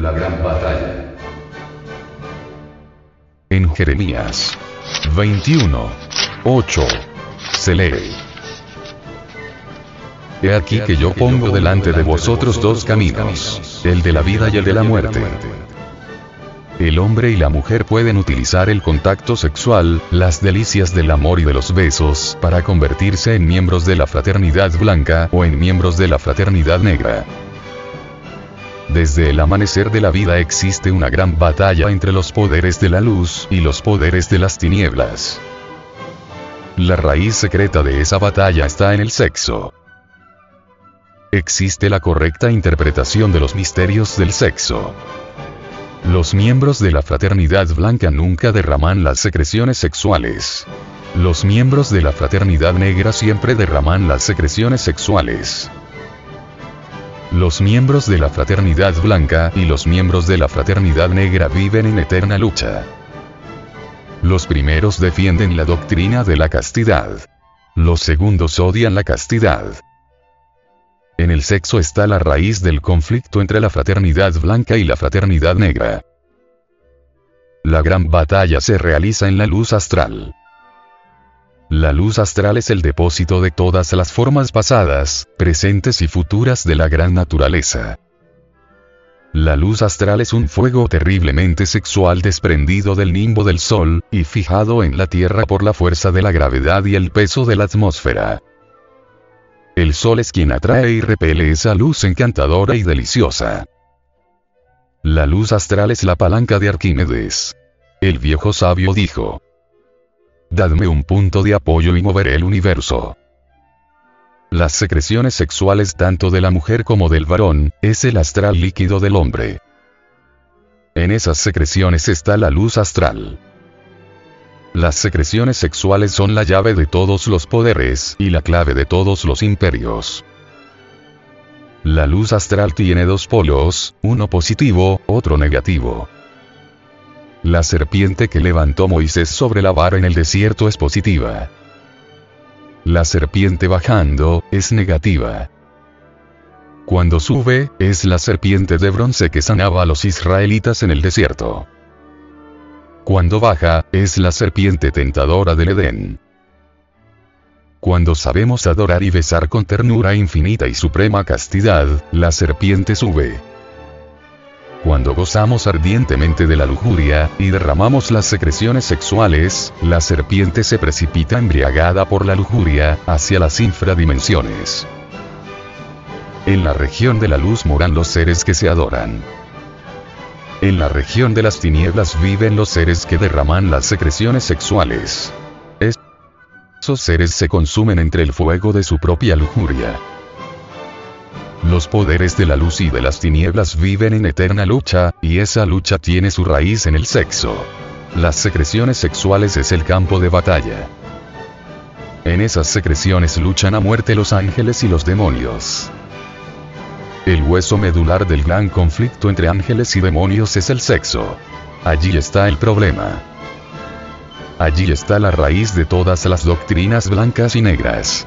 La gran batalla. En Jeremías 21, 8, se lee. He aquí que yo pongo delante de vosotros dos caminos, el de la vida y el de la muerte. El hombre y la mujer pueden utilizar el contacto sexual, las delicias del amor y de los besos, para convertirse en miembros de la fraternidad blanca o en miembros de la fraternidad negra. Desde el amanecer de la vida existe una gran batalla entre los poderes de la luz y los poderes de las tinieblas. La raíz secreta de esa batalla está en el sexo. Existe la correcta interpretación de los misterios del sexo. Los miembros de la fraternidad blanca nunca derraman las secreciones sexuales. Los miembros de la fraternidad negra siempre derraman las secreciones sexuales. Los miembros de la fraternidad blanca y los miembros de la fraternidad negra viven en eterna lucha. Los primeros defienden la doctrina de la castidad. Los segundos odian la castidad. En el sexo está la raíz del conflicto entre la fraternidad blanca y la fraternidad negra. La gran batalla se realiza en la luz astral. La luz astral es el depósito de todas las formas pasadas, presentes y futuras de la gran naturaleza. La luz astral es un fuego terriblemente sexual desprendido del nimbo del Sol, y fijado en la Tierra por la fuerza de la gravedad y el peso de la atmósfera. El sol es quien atrae y repele esa luz encantadora y deliciosa. La luz astral es la palanca de Arquímedes. El viejo sabio dijo. Dadme un punto de apoyo y moveré el universo. Las secreciones sexuales tanto de la mujer como del varón, es el astral líquido del hombre. En esas secreciones está la luz astral. Las secreciones sexuales son la llave de todos los poderes y la clave de todos los imperios. La luz astral tiene dos polos, uno positivo, otro negativo. La serpiente que levantó Moisés sobre la vara en el desierto es positiva. La serpiente bajando, es negativa. Cuando sube, es la serpiente de bronce que sanaba a los israelitas en el desierto. Cuando baja, es la serpiente tentadora del Edén. Cuando sabemos adorar y besar con ternura infinita y suprema castidad, la serpiente sube. Cuando gozamos ardientemente de la lujuria, y derramamos las secreciones sexuales, la serpiente se precipita embriagada por la lujuria, hacia las infradimensiones. En la región de la luz moran los seres que se adoran. En la región de las tinieblas viven los seres que derraman las secreciones sexuales. Esos seres se consumen entre el fuego de su propia lujuria. Los poderes de la luz y de las tinieblas viven en eterna lucha, y esa lucha tiene su raíz en el sexo. Las secreciones sexuales es el campo de batalla. En esas secreciones luchan a muerte los ángeles y los demonios. El hueso medular del gran conflicto entre ángeles y demonios es el sexo. Allí está el problema. Allí está la raíz de todas las doctrinas blancas y negras.